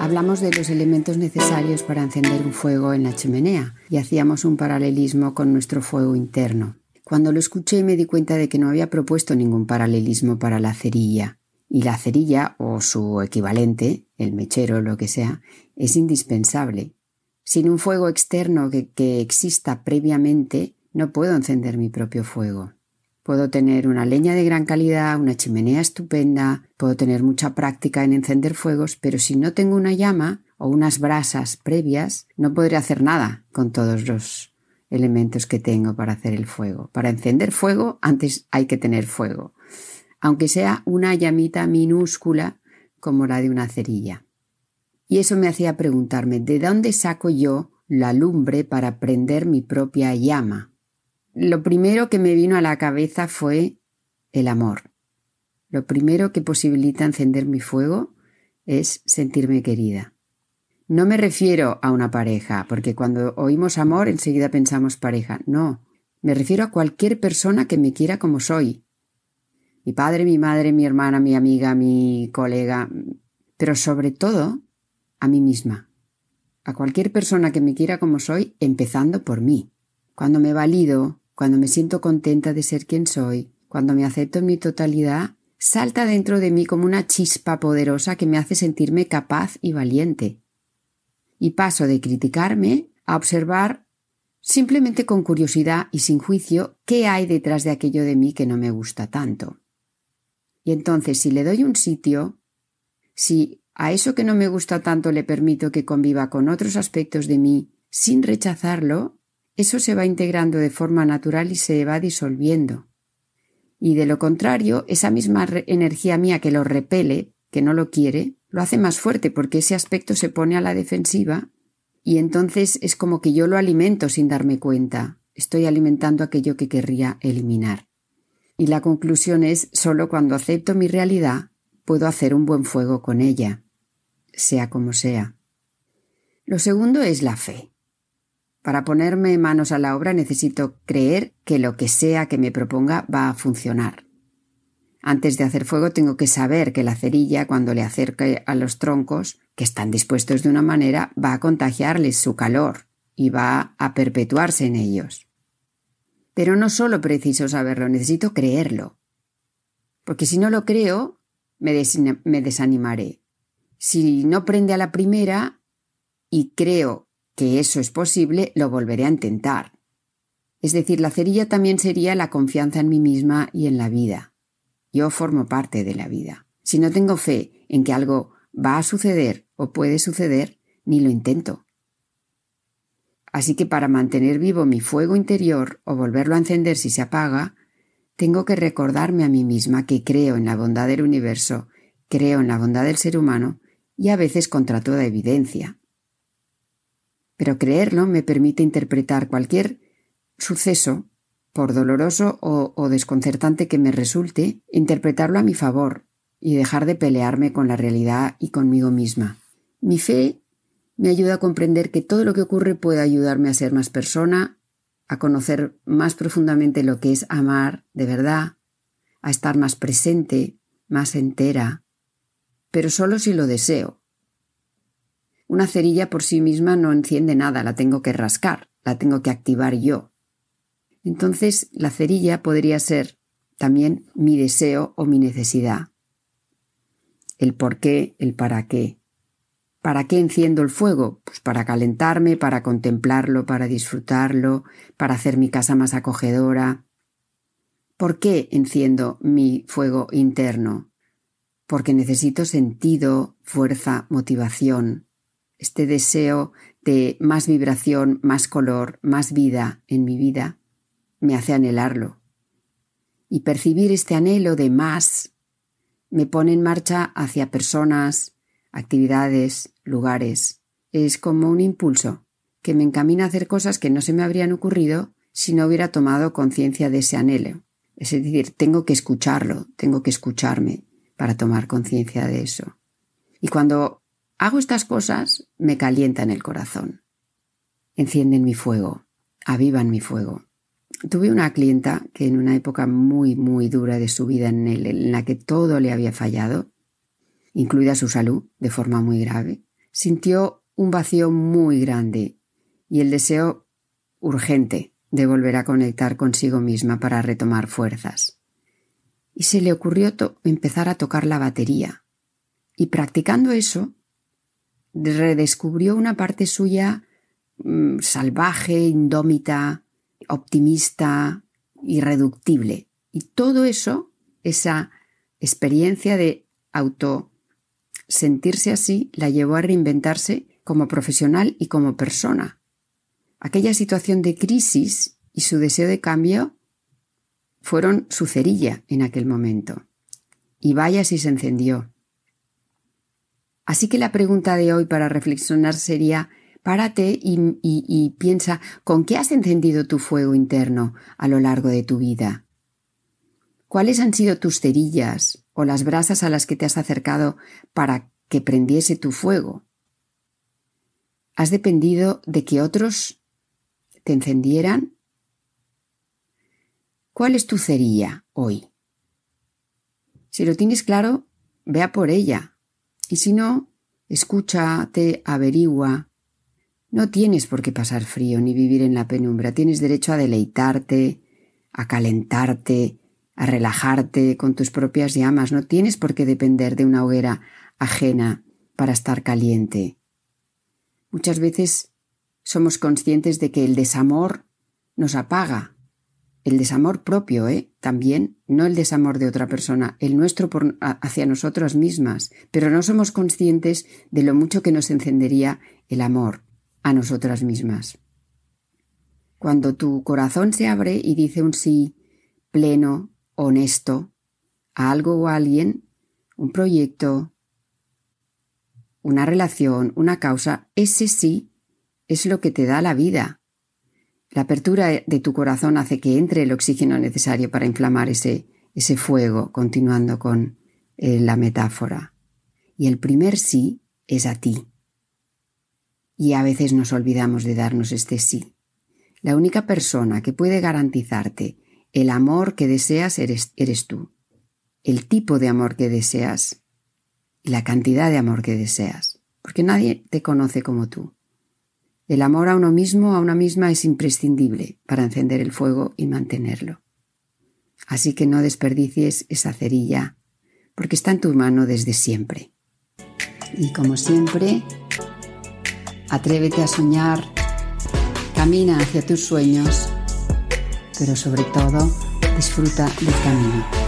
Hablamos de los elementos necesarios para encender un fuego en la chimenea y hacíamos un paralelismo con nuestro fuego interno. Cuando lo escuché me di cuenta de que no había propuesto ningún paralelismo para la cerilla. Y la cerilla, o su equivalente, el mechero, lo que sea, es indispensable. Sin un fuego externo que exista previamente, no puedo encender mi propio fuego. Puedo tener una leña de gran calidad, una chimenea estupenda, puedo tener mucha práctica en encender fuegos, pero si no tengo una llama o unas brasas previas, no podré hacer nada con todos los elementos que tengo para hacer el fuego. Para encender fuego, antes hay que tener fuego, aunque sea una llamita minúscula como la de una cerilla. Y eso me hacía preguntarme, ¿de dónde saco yo la lumbre para prender mi propia llama? Lo primero que me vino a la cabeza fue el amor. Lo primero que posibilita encender mi fuego es sentirme querida. No me refiero a una pareja, porque cuando oímos amor enseguida pensamos pareja. No, me refiero a cualquier persona que me quiera como soy. Mi padre, mi madre, mi hermana, mi amiga, mi colega, pero sobre todo a mí misma. A cualquier persona que me quiera como soy, empezando por mí. Cuando me valido, cuando me siento contenta de ser quien soy, cuando me acepto en mi totalidad, salta dentro de mí como una chispa poderosa que me hace sentirme capaz y valiente y paso de criticarme a observar simplemente con curiosidad y sin juicio qué hay detrás de aquello de mí que no me gusta tanto. Y entonces si le doy un sitio, si a eso que no me gusta tanto le permito que conviva con otros aspectos de mí sin rechazarlo, eso se va integrando de forma natural y se va disolviendo. Y de lo contrario, esa misma energía mía que lo repele, que no lo quiere, lo hace más fuerte porque ese aspecto se pone a la defensiva y entonces es como que yo lo alimento sin darme cuenta. Estoy alimentando aquello que querría eliminar. Y la conclusión es solo cuando acepto mi realidad puedo hacer un buen fuego con ella, sea como sea. Lo segundo es la fe. Para ponerme manos a la obra necesito creer que lo que sea que me proponga va a funcionar. Antes de hacer fuego tengo que saber que la cerilla, cuando le acerque a los troncos, que están dispuestos de una manera, va a contagiarles su calor y va a perpetuarse en ellos. Pero no solo preciso saberlo, necesito creerlo. Porque si no lo creo, me, me desanimaré. Si no prende a la primera y creo que eso es posible, lo volveré a intentar. Es decir, la cerilla también sería la confianza en mí misma y en la vida. Yo formo parte de la vida. Si no tengo fe en que algo va a suceder o puede suceder, ni lo intento. Así que para mantener vivo mi fuego interior o volverlo a encender si se apaga, tengo que recordarme a mí misma que creo en la bondad del universo, creo en la bondad del ser humano y a veces contra toda evidencia. Pero creerlo me permite interpretar cualquier suceso por doloroso o, desconcertante que me resulte, interpretarlo a mi favor y dejar de pelearme con la realidad y conmigo misma. Mi fe me ayuda a comprender que todo lo que ocurre puede ayudarme a ser más persona, a conocer más profundamente lo que es amar de verdad, a estar más presente, más entera, pero solo si lo deseo. Una cerilla por sí misma no enciende nada, la tengo que rascar, la tengo que activar yo. Entonces la cerilla podría ser también mi deseo o mi necesidad. El por qué, el para qué. ¿Para qué enciendo el fuego? Pues para calentarme, para contemplarlo, para disfrutarlo, para hacer mi casa más acogedora. ¿Por qué enciendo mi fuego interno? Porque necesito sentido, fuerza, motivación, este deseo de más vibración, más color, más vida en mi vida me hace anhelarlo. Y percibir este anhelo de más me pone en marcha hacia personas, actividades, lugares. Es como un impulso que me encamina a hacer cosas que no se me habrían ocurrido si no hubiera tomado conciencia de ese anhelo. Es decir, tengo que escucharlo, tengo que escucharme para tomar conciencia de eso. Y cuando hago estas cosas, me calientan el corazón. Encienden mi fuego, avivan mi fuego. Tuve una clienta que en una época muy, muy dura de su vida en, en la que todo le había fallado, incluida su salud, de forma muy grave, sintió un vacío muy grande y el deseo urgente de volver a conectar consigo misma para retomar fuerzas. Y se le ocurrió empezar a tocar la batería. Y practicando eso, redescubrió una parte suya mm, salvaje, indómita, optimista, irreductible. Y todo eso, esa experiencia de auto sentirse así, la llevó a reinventarse como profesional y como persona. Aquella situación de crisis y su deseo de cambio fueron su cerilla en aquel momento. Y vaya si se encendió. Así que la pregunta de hoy para reflexionar sería, párate y, piensa con qué has encendido tu fuego interno a lo largo de tu vida. ¿Cuáles han sido tus cerillas o las brasas a las que te has acercado para que prendiese tu fuego? ¿Has dependido de que otros te encendieran? ¿Cuál es tu cerilla hoy? Si lo tienes claro, vea por ella. Y si no, escúchate, averigua. No tienes por qué pasar frío ni vivir en la penumbra. Tienes derecho a deleitarte, a calentarte, a relajarte con tus propias llamas. No tienes por qué depender de una hoguera ajena para estar caliente. Muchas veces somos conscientes de que el desamor nos apaga. El desamor propio, ¿eh? También, no el desamor de otra persona, el nuestro hacia nosotras mismas, pero no somos conscientes de lo mucho que nos encendería el amor a nosotras mismas. Cuando tu corazón se abre y dice un sí pleno, honesto, a algo o a alguien, un proyecto, una relación, una causa, ese sí es lo que te da la vida. La apertura de tu corazón hace que entre el oxígeno necesario para inflamar ese, ese fuego, continuando con eh, la metáfora. Y el primer sí es a ti. Y a veces nos olvidamos de darnos este sí. La única persona que puede garantizarte el amor que deseas eres, eres tú. El tipo de amor que deseas y la cantidad de amor que deseas. Porque nadie te conoce como tú. El amor a uno mismo, a una misma, es imprescindible para encender el fuego y mantenerlo. Así que no desperdicies esa cerilla, porque está en tu mano desde siempre. Y como siempre, atrévete a soñar, camina hacia tus sueños, pero sobre todo disfruta del camino.